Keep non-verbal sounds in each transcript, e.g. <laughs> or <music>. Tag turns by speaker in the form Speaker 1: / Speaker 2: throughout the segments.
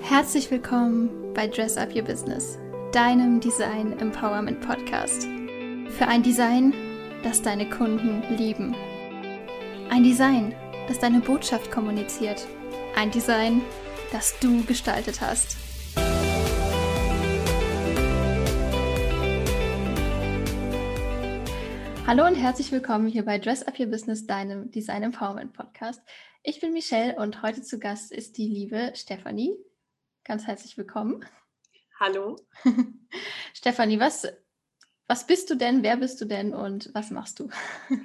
Speaker 1: Herzlich willkommen bei Dress Up Your Business, deinem Design Empowerment Podcast. Für ein Design, das deine Kunden lieben. Ein Design, das deine Botschaft kommuniziert. Ein Design, das du gestaltet hast. Hallo und herzlich willkommen hier bei Dress Up Your Business, deinem Design Empowerment Podcast. Ich bin Michelle und heute zu Gast ist die liebe Stefanie. Ganz herzlich willkommen.
Speaker 2: Hallo. <laughs>
Speaker 1: Stefanie, was, was bist du denn? Wer bist du denn und was machst du? <laughs>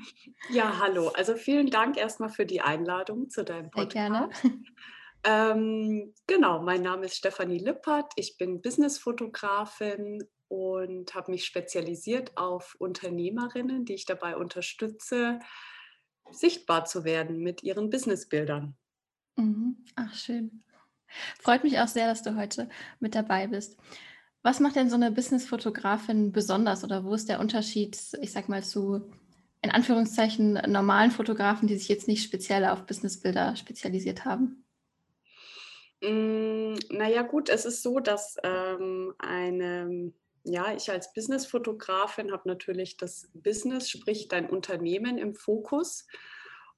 Speaker 2: Ja, hallo. Also vielen Dank erstmal für die Einladung zu deinem Podcast.
Speaker 1: Sehr gerne.
Speaker 2: Ähm, genau, mein Name ist Stefanie Lippert. Ich bin Businessfotografin und habe mich spezialisiert auf Unternehmerinnen, die ich dabei unterstütze, sichtbar zu werden mit ihren Businessbildern.
Speaker 1: Mhm. Ach, schön. Freut mich auch sehr, dass du heute mit dabei bist. Was macht denn so eine Businessfotografin besonders oder wo ist der Unterschied, ich sag mal, zu in Anführungszeichen normalen Fotografen, die sich jetzt nicht speziell auf Businessbilder spezialisiert haben?
Speaker 2: Mm, naja, gut, es ist so, dass ähm, eine, ja, ich als Businessfotografin habe natürlich das Business, sprich dein Unternehmen im Fokus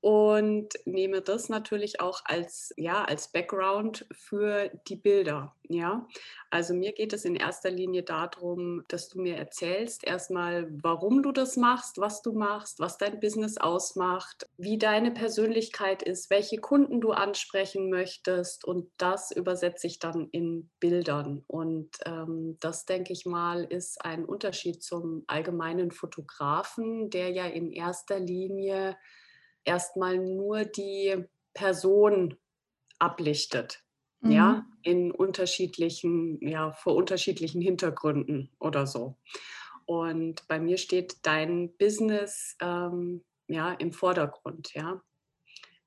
Speaker 2: und nehme das natürlich auch als, ja, als Background für die Bilder. Ja, also mir geht es in erster Linie darum, dass du mir erzählst erstmal, warum du das machst, was du machst, was dein Business ausmacht, wie deine Persönlichkeit ist, welche Kunden du ansprechen möchtest und das übersetze ich dann in Bildern. Und ähm, das, denke ich mal, ist ein Unterschied zum allgemeinen Fotografen, der ja in erster Linie erstmal nur die Person ablichtet. Mhm. Ja, in unterschiedlichen, ja, vor unterschiedlichen Hintergründen oder so. Und bei mir steht dein Business ähm, ja im Vordergrund, ja.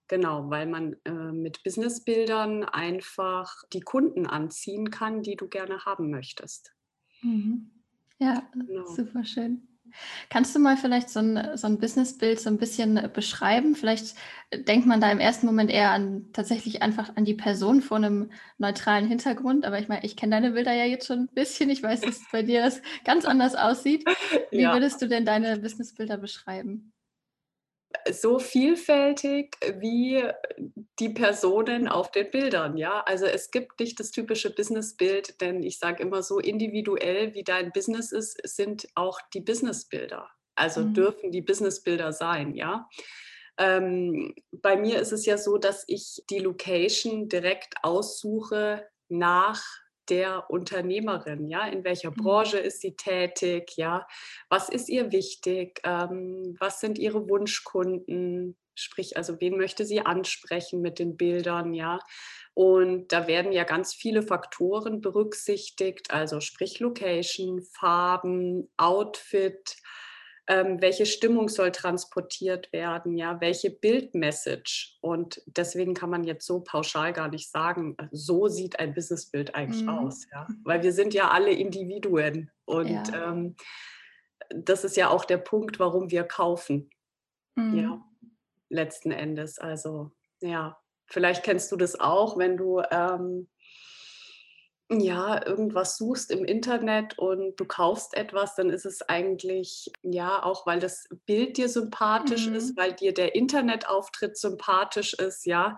Speaker 2: Genau, weil man äh, mit Businessbildern einfach die Kunden anziehen kann, die du gerne haben möchtest.
Speaker 1: Mhm. Ja, genau. super schön. Kannst du mal vielleicht so ein, so ein Businessbild so ein bisschen beschreiben? Vielleicht denkt man da im ersten Moment eher an tatsächlich einfach an die Person vor einem neutralen Hintergrund. Aber ich meine, ich kenne deine Bilder ja jetzt schon ein bisschen. Ich weiß, dass bei dir das ganz anders aussieht. Wie ja. würdest du denn deine Businessbilder beschreiben?
Speaker 2: So vielfältig wie die Personen auf den Bildern. Ja, also es gibt nicht das typische Businessbild, denn ich sage immer so individuell wie dein Business ist, sind auch die Businessbilder. Also mhm. dürfen die Businessbilder sein. Ja. Ähm, bei mir ist es ja so, dass ich die Location direkt aussuche nach der Unternehmerin, ja, in welcher mhm. Branche ist sie tätig, ja, was ist ihr wichtig, ähm, was sind ihre Wunschkunden, sprich, also wen möchte sie ansprechen mit den Bildern, ja. Und da werden ja ganz viele Faktoren berücksichtigt, also sprich Location, Farben, Outfit, ähm, welche Stimmung soll transportiert werden, ja, welche Bildmessage. Und deswegen kann man jetzt so pauschal gar nicht sagen, so sieht ein Businessbild eigentlich mhm. aus, ja. Weil wir sind ja alle Individuen. Und ja. ähm, das ist ja auch der Punkt, warum wir kaufen. Mhm. Ja, letzten Endes. Also, ja, vielleicht kennst du das auch, wenn du ähm, ja, irgendwas suchst im Internet und du kaufst etwas, dann ist es eigentlich, ja, auch weil das Bild dir sympathisch mhm. ist, weil dir der Internetauftritt sympathisch ist, ja,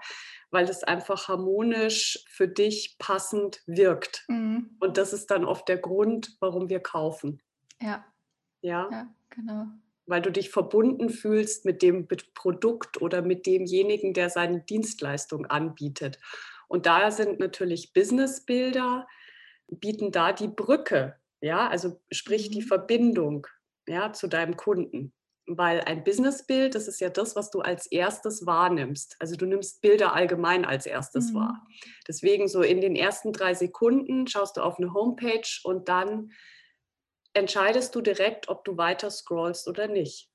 Speaker 2: weil es einfach harmonisch für dich passend wirkt. Mhm. Und das ist dann oft der Grund, warum wir kaufen.
Speaker 1: Ja.
Speaker 2: Ja,
Speaker 1: ja genau.
Speaker 2: Weil du dich verbunden fühlst mit dem Produkt oder mit demjenigen, der seine Dienstleistung anbietet. Und da sind natürlich Businessbilder, bieten da die Brücke, ja, also sprich die mhm. Verbindung, ja, zu deinem Kunden. Weil ein Businessbild, das ist ja das, was du als erstes wahrnimmst. Also du nimmst Bilder allgemein als erstes mhm. wahr. Deswegen so in den ersten drei Sekunden schaust du auf eine Homepage und dann entscheidest du direkt, ob du weiter scrollst oder nicht.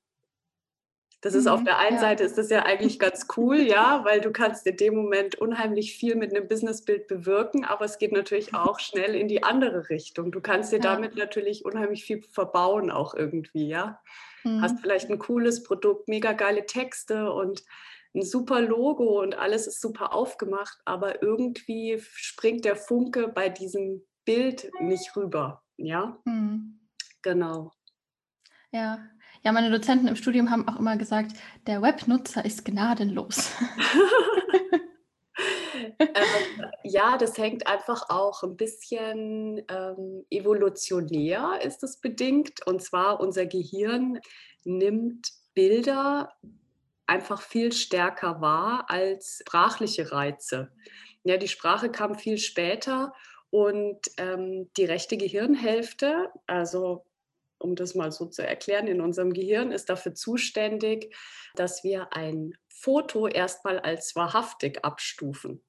Speaker 2: Das ist auf mhm, der einen ja. Seite ist das ja eigentlich ganz cool, ja, weil du kannst in dem Moment unheimlich viel mit einem Businessbild bewirken, aber es geht natürlich auch schnell in die andere Richtung. Du kannst dir ja. damit natürlich unheimlich viel verbauen auch irgendwie, ja. Mhm. Hast vielleicht ein cooles Produkt, mega geile Texte und ein super Logo und alles ist super aufgemacht, aber irgendwie springt der Funke bei diesem Bild nicht rüber. Ja, mhm. genau.
Speaker 1: Ja. Ja, meine Dozenten im Studium haben auch immer gesagt, der Webnutzer ist gnadenlos. <laughs>
Speaker 2: ähm, ja, das hängt einfach auch ein bisschen ähm, evolutionär, ist es bedingt. Und zwar unser Gehirn nimmt Bilder einfach viel stärker wahr als sprachliche Reize. Ja, die Sprache kam viel später und ähm, die rechte Gehirnhälfte, also um das mal so zu erklären, in unserem Gehirn ist dafür zuständig, dass wir ein Foto erstmal als wahrhaftig abstufen.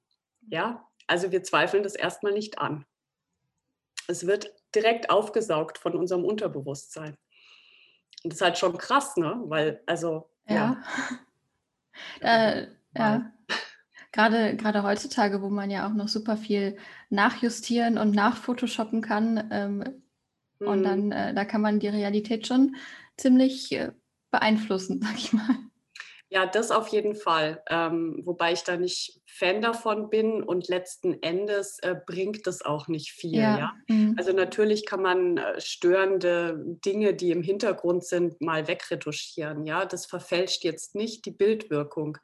Speaker 2: Ja, also wir zweifeln das erstmal nicht an. Es wird direkt aufgesaugt von unserem Unterbewusstsein. Und das ist halt schon krass, ne? Weil, also,
Speaker 1: ja. ja. <laughs> äh, ja. Gerade, gerade heutzutage, wo man ja auch noch super viel nachjustieren und nachphotoshoppen kann, ähm, mhm. und dann, äh, da kann man die Realität schon ziemlich äh, beeinflussen, <laughs> sag ich mal.
Speaker 2: Ja, das auf jeden Fall. Ähm, wobei ich da nicht Fan davon bin und letzten Endes äh, bringt das auch nicht viel. Ja. ja? Mhm. Also natürlich kann man äh, störende Dinge, die im Hintergrund sind, mal wegretuschieren. Ja, das verfälscht jetzt nicht die Bildwirkung.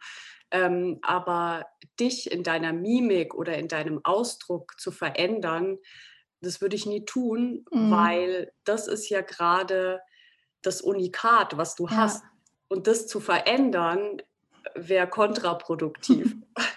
Speaker 2: Ähm, aber dich in deiner Mimik oder in deinem Ausdruck zu verändern, das würde ich nie tun, mhm. weil das ist ja gerade das Unikat, was du ja. hast und das zu verändern, wäre kontraproduktiv. <laughs>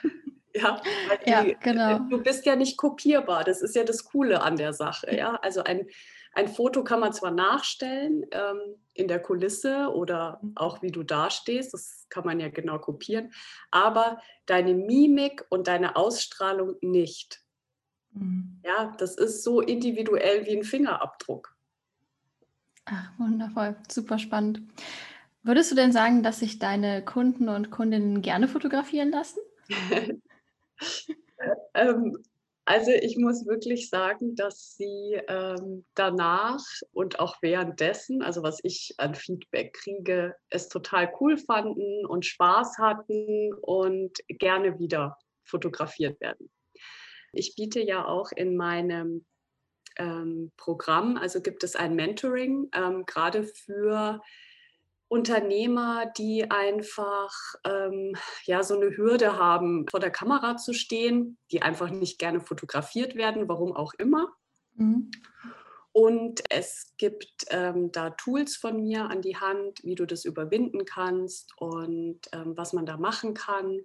Speaker 2: <laughs> ja, die, ja, genau. du bist ja nicht kopierbar. Das ist ja das Coole an der Sache. Ja, also ein, ein Foto kann man zwar nachstellen ähm, in der Kulisse oder auch wie du dastehst, das kann man ja genau kopieren, aber deine Mimik und deine Ausstrahlung nicht. Mhm. Ja, das ist so individuell wie ein Fingerabdruck.
Speaker 1: Ach, wundervoll, super spannend. Würdest du denn sagen, dass sich deine Kunden und Kundinnen gerne fotografieren lassen? <laughs> <laughs>
Speaker 2: ähm, also ich muss wirklich sagen, dass sie ähm, danach und auch währenddessen, also was ich an Feedback kriege, es total cool fanden und Spaß hatten und gerne wieder fotografiert werden. Ich biete ja auch in meinem ähm, Programm, also gibt es ein Mentoring, ähm, gerade für Unternehmer, die einfach ähm, ja so eine Hürde haben, vor der Kamera zu stehen, die einfach nicht gerne fotografiert werden, warum auch immer. Mhm. Und es gibt ähm, da Tools von mir an die Hand, wie du das überwinden kannst und ähm, was man da machen kann.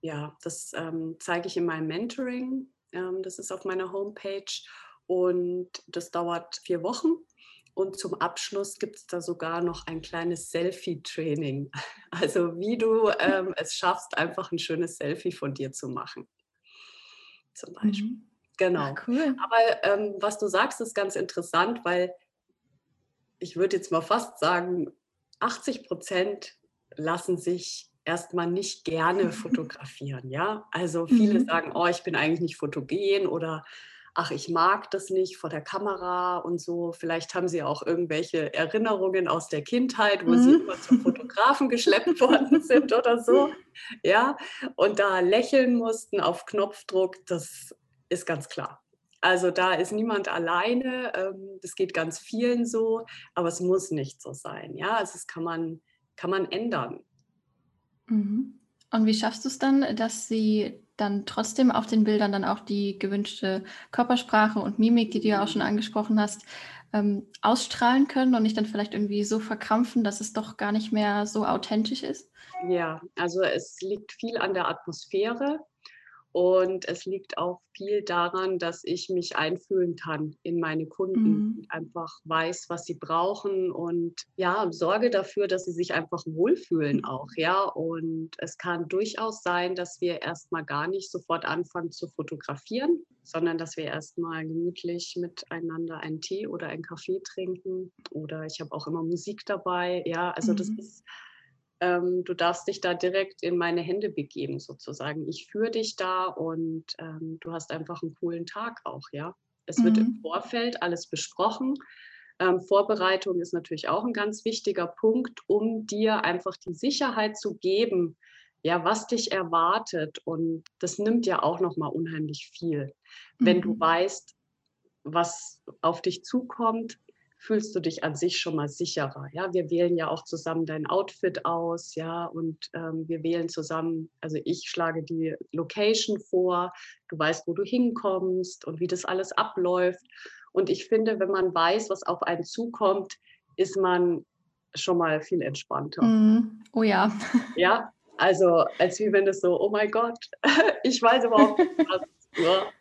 Speaker 2: Ja, das ähm, zeige ich in meinem Mentoring. Ähm, das ist auf meiner Homepage und das dauert vier Wochen. Und zum Abschluss gibt es da sogar noch ein kleines Selfie-Training. <laughs> Also wie du ähm, es schaffst, einfach ein schönes Selfie von dir zu machen. Zum Beispiel. Mhm. Genau. Ach, cool. Aber ähm, was du sagst, ist ganz interessant, weil ich würde jetzt mal fast sagen, 80 Prozent lassen sich erstmal nicht gerne <laughs> fotografieren. Ja, also viele mhm. sagen, oh, ich bin eigentlich nicht fotogen oder ach, ich mag das nicht vor der Kamera und so. Vielleicht haben sie auch irgendwelche Erinnerungen aus der Kindheit, wo mhm. sie immer zum Fotografen geschleppt <laughs> worden sind oder so. Ja, und da lächeln mussten auf Knopfdruck, das ist ganz klar. Also da ist niemand alleine, ähm, das geht ganz vielen so, aber es muss nicht so sein. Ja, also das kann man, kann man ändern.
Speaker 1: Mhm. Und wie schaffst du es dann, dass sie dann trotzdem auf den Bildern dann auch die gewünschte Körpersprache und Mimik, die du ja auch schon angesprochen hast, ähm, ausstrahlen können und nicht dann vielleicht irgendwie so verkrampfen, dass es doch gar nicht mehr so authentisch ist?
Speaker 2: Ja, also es liegt viel an der Atmosphäre. Und es liegt auch viel daran, dass ich mich einfühlen kann in meine Kunden mhm. einfach weiß, was sie brauchen und ja, sorge dafür, dass sie sich einfach wohlfühlen auch, ja. Und es kann durchaus sein, dass wir erstmal gar nicht sofort anfangen zu fotografieren, sondern dass wir erstmal gemütlich miteinander einen Tee oder einen Kaffee trinken. Oder ich habe auch immer Musik dabei, ja. Also mhm. das ist ähm, du darfst dich da direkt in meine Hände begeben, sozusagen. Ich führe dich da und ähm, du hast einfach einen coolen Tag auch, ja. Es mhm. wird im mhm. Vorfeld alles besprochen. Ähm, Vorbereitung ist natürlich auch ein ganz wichtiger Punkt, um dir einfach die Sicherheit zu geben, ja, was dich erwartet. Und das nimmt ja auch nochmal unheimlich viel. Mhm. Wenn du mhm. weißt, was auf dich zukommt, fühlst du dich an sich schon mal sicherer. Ja, wir wählen ja auch zusammen dein Outfit aus, ja, und ähm, wir wählen zusammen, also ich schlage die Location vor, du weißt, wo du hinkommst und wie das alles abläuft. Und ich finde, wenn man weiß, was auf einen zukommt, ist man schon mal viel entspannter.
Speaker 1: Mm, oh ja.
Speaker 2: Ja, also als wie wenn es so, oh mein Gott, <laughs> ich weiß überhaupt nicht was.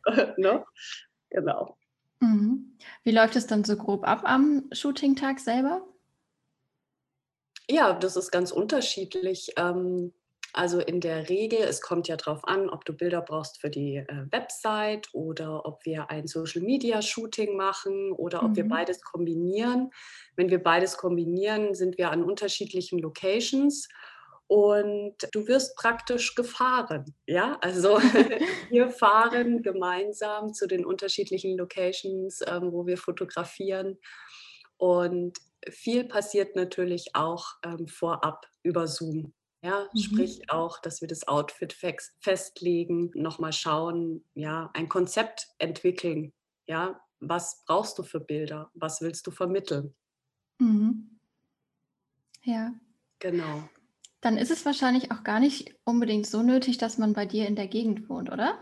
Speaker 2: ne? <laughs> ne? Genau.
Speaker 1: Mhm. Wie läuft es dann so grob ab am Shooting-Tag selber?
Speaker 2: Ja, das ist ganz unterschiedlich. Ähm, also in der Regel, es kommt ja darauf an, ob du Bilder brauchst für die äh, Website oder ob wir ein Social-Media-Shooting machen oder ob wir mhm. beides kombinieren. Wenn wir beides kombinieren, sind wir an unterschiedlichen Locations und du wirst praktisch gefahren. Ja, also <laughs> wir fahren gemeinsam zu den unterschiedlichen Locations, ähm, wo wir fotografieren. Und viel passiert natürlich auch ähm, vorab über Zoom. Ja, mhm. sprich auch, dass wir das Outfit festlegen, nochmal schauen, ja, ein Konzept entwickeln. Ja, was brauchst du für Bilder? Was willst du vermitteln?
Speaker 1: Mhm. Ja.
Speaker 2: Genau.
Speaker 1: Dann ist es wahrscheinlich auch gar nicht unbedingt so nötig, dass man bei dir in der Gegend wohnt, oder?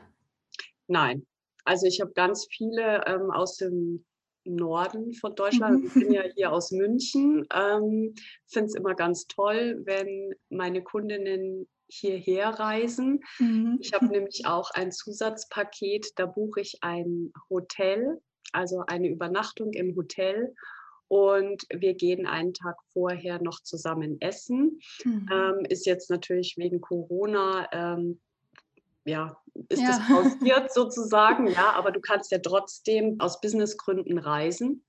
Speaker 2: Nein. Also ich habe ganz viele ähm, aus dem Norden von Deutschland. Mhm. Ich bin ja hier aus München. Ähm, Finde es immer ganz toll, wenn meine Kundinnen hierher reisen. Mhm. Ich habe nämlich auch ein Zusatzpaket, da buche ich ein Hotel, also eine Übernachtung im Hotel und wir gehen einen Tag vorher noch zusammen essen. Mhm. Ähm, ist jetzt natürlich wegen Corona, ähm, ja, ist ja. das pausiert <laughs> sozusagen, ja, aber du kannst ja trotzdem aus Businessgründen reisen.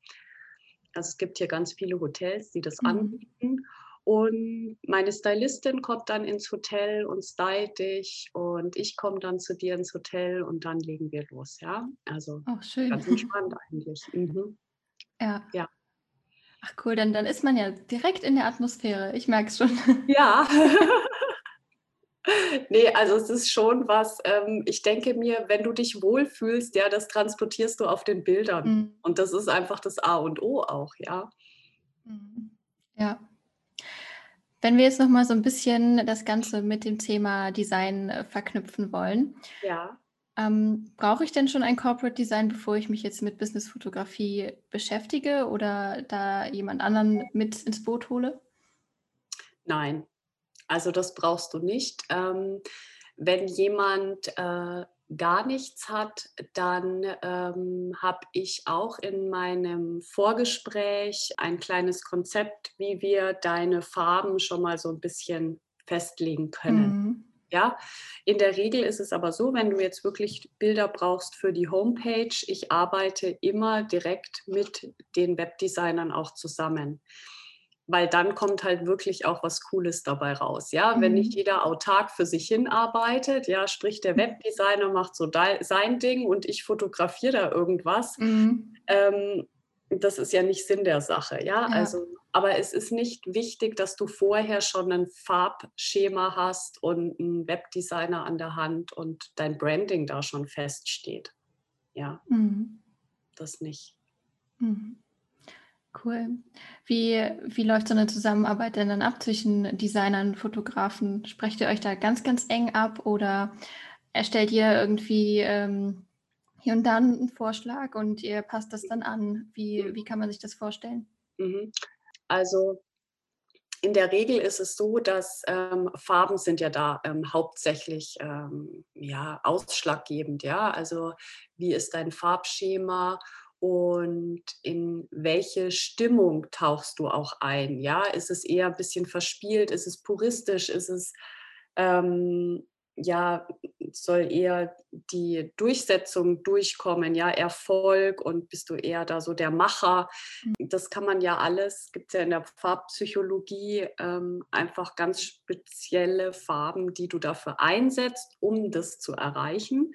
Speaker 2: Also es gibt hier ganz viele Hotels, die das mhm. anbieten. Und meine Stylistin kommt dann ins Hotel und stylt dich und ich komme dann zu dir ins Hotel und dann legen wir los, ja. Also
Speaker 1: oh,
Speaker 2: ganz entspannt eigentlich. Mhm. <laughs>
Speaker 1: Ja. ja. Ach cool, dann, dann ist man ja direkt in der Atmosphäre. Ich merke es schon. <laughs>
Speaker 2: Ja. <laughs> nee, also es ist schon was, ähm, ich denke mir, wenn du dich wohlfühlst, ja, das transportierst du auf den Bildern. Mhm. Und das ist einfach das A und O auch, ja.
Speaker 1: Mhm. Ja. Wenn wir jetzt noch mal so ein bisschen das Ganze mit dem Thema Design äh, verknüpfen wollen.
Speaker 2: Ja.
Speaker 1: Ähm, brauche ich denn schon ein Corporate Design, bevor ich mich jetzt mit Businessfotografie beschäftige oder da jemand anderen mit ins Boot hole?
Speaker 2: Nein, also das brauchst du nicht. Ähm, wenn jemand äh, gar nichts hat, dann ähm, habe ich auch in meinem Vorgespräch ein kleines Konzept, wie wir deine Farben schon mal so ein bisschen festlegen können. Mhm. Ja, in der Regel ist es aber so, wenn du jetzt wirklich Bilder brauchst für die Homepage, ich arbeite immer direkt mit den Webdesignern auch zusammen. Weil dann kommt halt wirklich auch was Cooles dabei raus. Ja, mhm. wenn nicht jeder autark für sich hin arbeitet, ja, sprich der Webdesigner macht so sein Ding und ich fotografiere da irgendwas. Mhm. Ähm, das ist ja nicht Sinn der Sache, ja? ja? Also, aber es ist nicht wichtig, dass du vorher schon ein Farbschema hast und einen Webdesigner an der Hand und dein Branding da schon feststeht. Ja, mhm. das nicht.
Speaker 1: Mhm. Cool. Wie, wie läuft so eine Zusammenarbeit denn dann ab zwischen Designern und Fotografen? Sprecht ihr euch da ganz, ganz eng ab oder erstellt ihr irgendwie ähm, hier und dann einen Vorschlag und ihr passt das dann an. Wie, mhm. wie kann man sich das vorstellen?
Speaker 2: Mhm. Also in der Regel ist es so, dass ähm, Farben sind ja da ähm, hauptsächlich ähm, ja, ausschlaggebend. Ja? Also wie ist dein Farbschema und in welche Stimmung tauchst du auch ein? Ja? Ist es eher ein bisschen verspielt? Ist es puristisch? Ist es ähm, ja, soll eher die Durchsetzung durchkommen, ja, Erfolg und bist du eher da so der Macher. Mhm. Das kann man ja alles, gibt es ja in der Farbpsychologie ähm, einfach ganz spezielle Farben, die du dafür einsetzt, um das zu erreichen.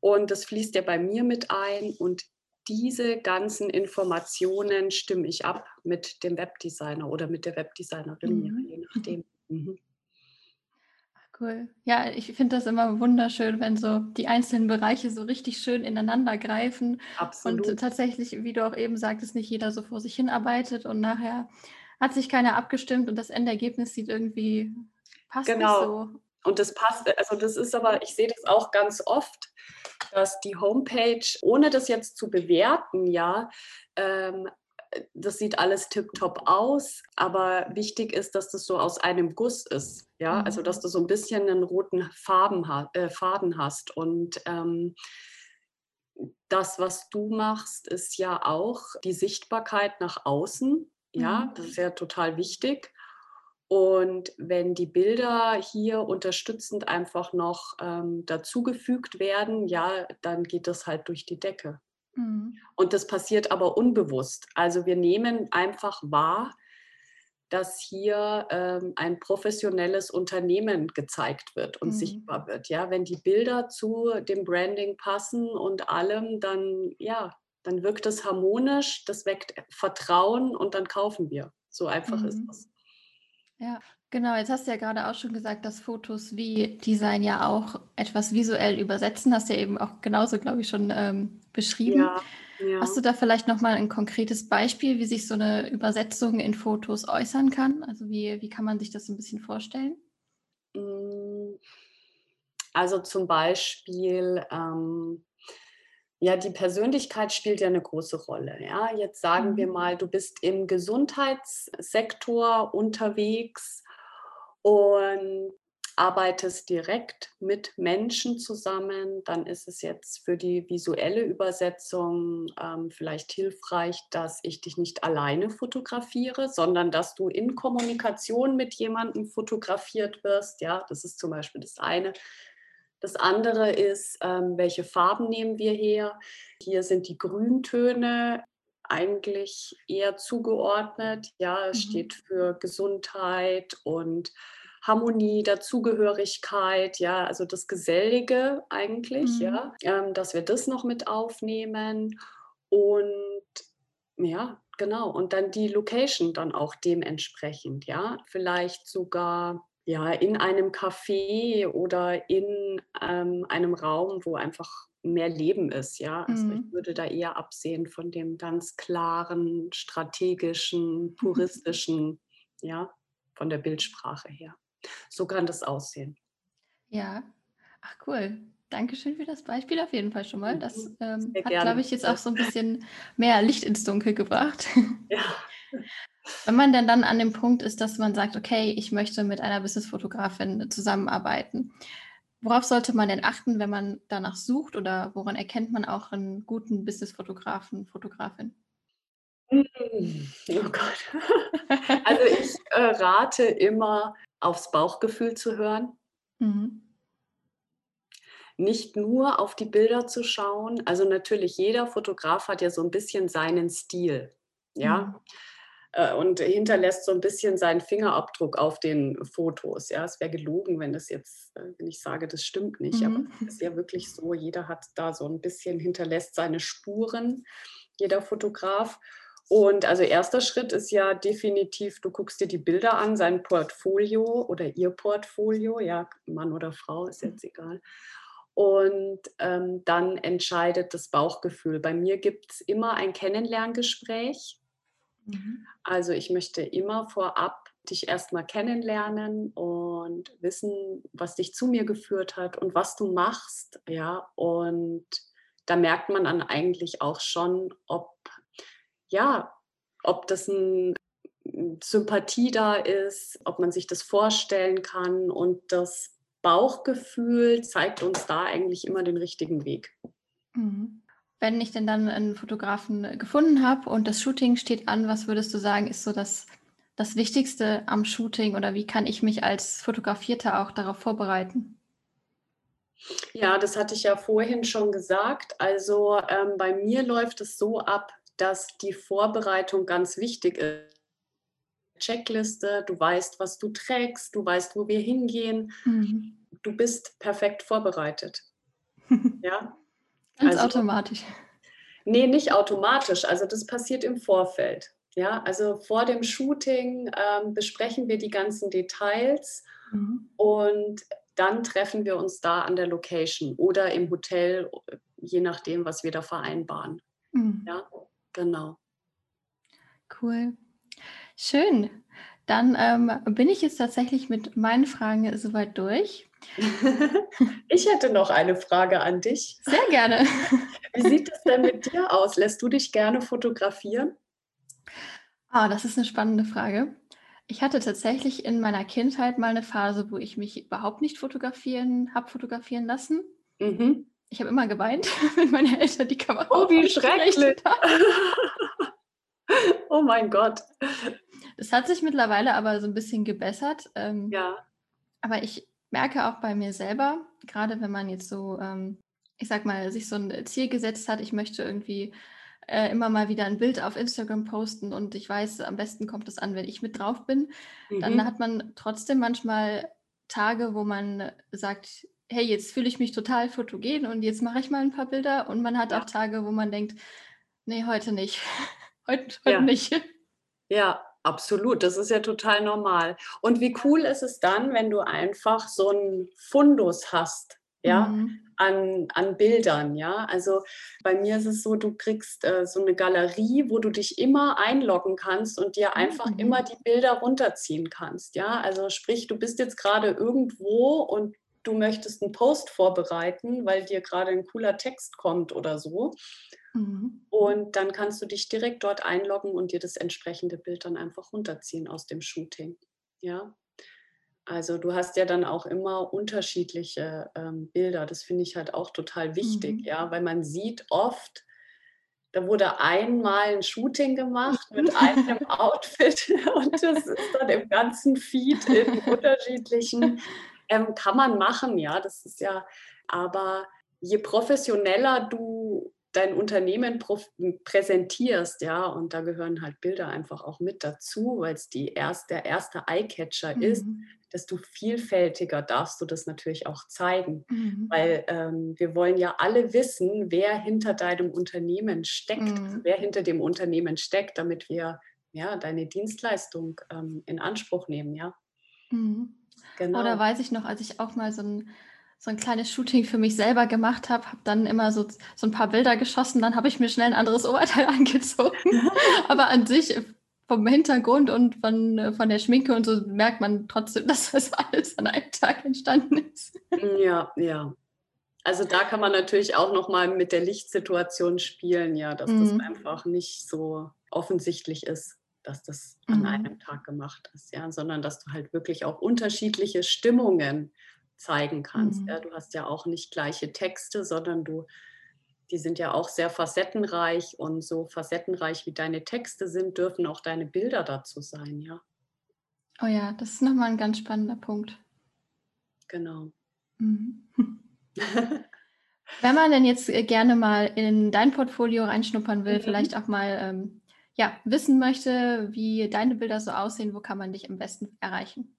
Speaker 2: Und das fließt ja bei mir mit ein und diese ganzen Informationen stimme ich ab mit dem Webdesigner oder mit der Webdesignerin, mhm. je nachdem. Mhm.
Speaker 1: Cool. Ja, ich finde das immer wunderschön, wenn so die einzelnen Bereiche so richtig schön ineinander greifen.
Speaker 2: Absolut.
Speaker 1: Und tatsächlich, wie du auch eben sagtest, nicht jeder so vor sich hin arbeitet und nachher hat sich keiner abgestimmt und das Endergebnis sieht irgendwie passt genau. nicht so.
Speaker 2: Und das passt, also das ist aber, ich sehe das auch ganz oft, dass die Homepage, ohne das jetzt zu bewerten, ja, ähm, das sieht alles tiptop aus, aber wichtig ist, dass das so aus einem Guss ist. Ja, also dass mhm. du so ein bisschen einen roten Farben, äh, Faden hast. Und ähm, das, was du machst, ist ja auch die Sichtbarkeit nach außen. Ja, mhm. das ist ja total wichtig. Und wenn die Bilder hier unterstützend einfach noch ähm, dazugefügt werden, ja, dann geht das halt durch die Decke. Mhm. Und das passiert aber unbewusst. Also wir nehmen einfach wahr, dass hier ähm, ein professionelles Unternehmen gezeigt wird und mhm. sichtbar wird. Ja, wenn die Bilder zu dem Branding passen und allem, dann ja, dann wirkt es harmonisch, das weckt Vertrauen und dann kaufen wir. So einfach mhm. ist das.
Speaker 1: Ja, genau. Jetzt hast du ja gerade auch schon gesagt, dass Fotos wie Design ja auch etwas visuell übersetzen. Hast du ja eben auch genauso, glaube ich, schon ähm, beschrieben. Ja, ja. Hast du da vielleicht nochmal ein konkretes Beispiel, wie sich so eine Übersetzung in Fotos äußern kann? Also wie, wie kann man sich das ein bisschen vorstellen?
Speaker 2: Mm, also zum Beispiel, ähm, ja, die Persönlichkeit spielt ja eine große Rolle. Ja, jetzt sagen mhm. wir mal, du bist im Gesundheitssektor unterwegs und arbeitest direkt mit Menschen zusammen, dann ist es jetzt für die visuelle Übersetzung ähm, vielleicht hilfreich, dass ich dich nicht alleine fotografiere, sondern dass du in Kommunikation mit jemandem fotografiert wirst. Ja, das ist zum Beispiel das eine. Das andere ist, ähm, welche Farben nehmen wir her? Hier sind die Grüntöne eigentlich eher zugeordnet. Ja, es mhm. steht für Gesundheit und Harmonie, Dazugehörigkeit, ja, also das Gesellige eigentlich, mhm. ja, ähm, dass wir das noch mit aufnehmen und ja, genau, und dann die Location dann auch dementsprechend, ja, vielleicht sogar ja in einem Café oder in ähm, einem Raum, wo einfach mehr Leben ist, ja. Also mhm. ich würde da eher absehen von dem ganz klaren, strategischen, <laughs> puristischen, ja, von der Bildsprache her. So kann das aussehen.
Speaker 1: Ja, ach cool. Dankeschön für das Beispiel auf jeden Fall schon mal. Das mhm. ähm, hat, glaube ich, jetzt auch so ein bisschen mehr Licht ins Dunkel gebracht. <laughs> Ja. <laughs> Wenn man denn dann an dem Punkt ist, dass man sagt, okay, ich möchte mit einer Businessfotografin zusammenarbeiten, worauf sollte man denn achten, wenn man danach sucht oder woran erkennt man auch einen guten Businessfotografen, Fotografin?
Speaker 2: Hm, oh Gott. <laughs> Also ich äh, rate immer, aufs Bauchgefühl zu hören. Mhm. Nicht nur auf die Bilder zu schauen. Also natürlich, jeder Fotograf hat ja so ein bisschen seinen Stil. Ja. Mhm. Äh, und hinterlässt so ein bisschen seinen Fingerabdruck auf den Fotos. Ja, es wäre gelogen, wenn das jetzt, äh, wenn ich sage, das stimmt nicht. Mhm. Aber es ist ja wirklich so, jeder hat da so ein bisschen hinterlässt seine Spuren, jeder Fotograf. Und also erster Schritt ist ja definitiv, du guckst dir die Bilder an, sein Portfolio oder ihr Portfolio, ja, Mann oder Frau, ist jetzt egal. Und ähm, dann entscheidet das Bauchgefühl. Bei mir gibt es immer ein Kennenlerngespräch. Mhm. Also ich möchte immer vorab dich erstmal kennenlernen und wissen, was dich zu mir geführt hat und was du machst. Ja, und da merkt man dann eigentlich auch schon, ob ja, ob das ein Sympathie da ist, ob man sich das vorstellen kann und das Bauchgefühl zeigt uns da eigentlich immer den richtigen Weg.
Speaker 1: Mhm. Wenn ich denn dann einen Fotografen gefunden habe und das Shooting steht an, was würdest du sagen, ist so das, das Wichtigste am Shooting oder wie kann ich mich als Fotografierter auch darauf vorbereiten?
Speaker 2: Ja, das hatte ich ja vorhin schon gesagt. Also ähm, bei mir läuft es so ab, dass die Vorbereitung ganz wichtig ist. Checkliste, du weißt, was du trägst, du weißt, wo wir hingehen. Mhm. Du bist perfekt vorbereitet. <laughs>
Speaker 1: ja? Ganz also, automatisch.
Speaker 2: Nee, nicht automatisch. Also das passiert im Vorfeld. Ja, also vor dem Shooting ähm, besprechen wir die ganzen Details mhm. und dann treffen wir uns da an der Location oder im Hotel, je nachdem, was wir da vereinbaren. Mhm. Ja, genau.
Speaker 1: Cool. Schön. Dann ähm, bin ich jetzt tatsächlich mit meinen Fragen soweit durch. <laughs>
Speaker 2: ich hätte noch eine Frage an dich.
Speaker 1: Sehr gerne. <laughs>
Speaker 2: Wie sieht es denn mit dir aus? Lässt du dich gerne fotografieren?
Speaker 1: Ah, das ist eine spannende Frage. Ich hatte tatsächlich in meiner Kindheit mal eine Phase, wo ich mich überhaupt nicht fotografieren habe fotografieren lassen. Mhm. Ich habe immer geweint, <laughs> wenn meine Eltern die Kamera
Speaker 2: Oh, wie schrecklich. oh mein Gott.
Speaker 1: Das hat sich mittlerweile aber so ein bisschen gebessert.
Speaker 2: Ähm, ja.
Speaker 1: Aber ich merke auch bei mir selber, gerade wenn man jetzt so, ähm, ich sag mal, sich so ein Ziel gesetzt hat, ich möchte irgendwie äh, immer mal wieder ein Bild auf Instagram posten und ich weiß, am besten kommt es an, wenn ich mit drauf bin. Mhm. Dann hat man trotzdem manchmal Tage, wo man sagt, hey, jetzt fühle ich mich total fotogen und jetzt mache ich mal ein paar Bilder. Und man hat ja. auch Tage, wo man denkt, nee, heute nicht. heute, <laughs> heute
Speaker 2: ja.
Speaker 1: nicht.
Speaker 2: Ja, absolut. Das ist ja total normal. Und wie cool ist es dann, wenn du einfach so einen Fundus hast, ja, mhm. an, an Bildern, ja. Also bei mir ist es so, du kriegst äh, so eine Galerie, wo du dich immer einloggen kannst und dir einfach mhm. immer die Bilder runterziehen kannst, ja. Also sprich, du bist jetzt gerade irgendwo und du möchtest einen Post vorbereiten, weil dir gerade ein cooler Text kommt oder so. Mhm. Und dann kannst du dich direkt dort einloggen und dir das entsprechende Bild dann einfach runterziehen aus dem Shooting. Ja, also du hast ja dann auch immer unterschiedliche ähm, Bilder. Das finde ich halt auch total wichtig, mhm. ja, weil man sieht oft, da wurde einmal ein Shooting gemacht mit <laughs> einem Outfit <laughs> und das ist dann im ganzen Feed in unterschiedlichen. Ähm, kann man machen, ja, das ist ja, aber je professioneller du dein Unternehmen präsentierst, ja, und da gehören halt Bilder einfach auch mit dazu, weil es die erst, der erste Eyecatcher mhm. ist, desto vielfältiger darfst du das natürlich auch zeigen, mhm. weil ähm, wir wollen ja alle wissen, wer hinter deinem Unternehmen steckt, mhm. wer hinter dem Unternehmen steckt, damit wir ja deine Dienstleistung ähm, in Anspruch nehmen, ja.
Speaker 1: Mhm. Genau. Oder weiß ich noch, als ich auch mal so ein so ein kleines Shooting für mich selber gemacht habe, habe dann immer so, so ein paar Bilder geschossen, dann habe ich mir schnell ein anderes Oberteil <laughs> angezogen. <laughs> Aber an sich vom Hintergrund und von, von der Schminke und so merkt man trotzdem, <laughs> dass das alles an einem Tag entstanden ist.
Speaker 2: Ja, ja. Also da kann man natürlich auch noch mal mit der Lichtsituation spielen, ja, dass mhm. das einfach nicht so offensichtlich ist, dass das an mhm. einem Tag gemacht ist, ja, sondern dass du halt wirklich auch unterschiedliche Stimmungen zeigen kannst. Mhm. Ja, du hast ja auch nicht gleiche Texte, sondern du, die sind ja auch sehr facettenreich und so facettenreich wie deine Texte sind, dürfen auch deine Bilder dazu sein, ja.
Speaker 1: Oh ja, das ist nochmal ein ganz spannender Punkt.
Speaker 2: Genau.
Speaker 1: Mhm. <laughs> <laughs> Wenn man denn jetzt äh, gerne mal in dein Portfolio reinschnuppern will, mhm. vielleicht auch mal ähm, ja, wissen möchte, wie deine Bilder so aussehen, wo kann man dich am besten erreichen?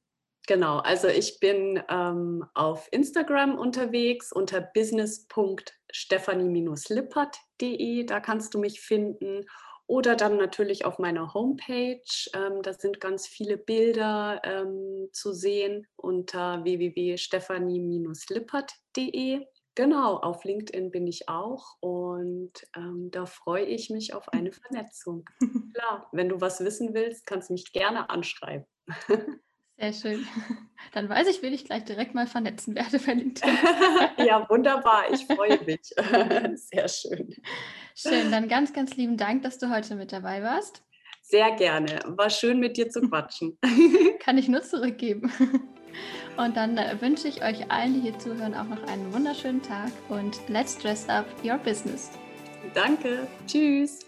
Speaker 2: Genau, also ich bin ähm, auf Instagram unterwegs unter business.stephanie-lippert.de, da kannst du mich finden. Oder dann natürlich auf meiner Homepage, ähm, da sind ganz viele Bilder ähm, zu sehen unter www.stephanie-lippert.de. Genau, auf LinkedIn bin ich auch und ähm, da freue ich mich auf eine Vernetzung. <laughs> Klar, wenn du was wissen willst, kannst du mich gerne anschreiben. <laughs>
Speaker 1: Sehr schön. <laughs> Dann weiß ich, wen ich gleich direkt mal vernetzen werde bei LinkedIn.
Speaker 2: ja, wunderbar. Ich freue mich. Sehr schön.
Speaker 1: Schön. Dann ganz, ganz lieben Dank, dass du heute mit dabei warst.
Speaker 2: Sehr gerne. War schön, mit dir zu quatschen.
Speaker 1: Kann ich nur zurückgeben. Und dann äh, wünsche ich euch allen, die hier zuhören, auch noch einen wunderschönen Tag und let's dress up your business.
Speaker 2: Danke. Tschüss.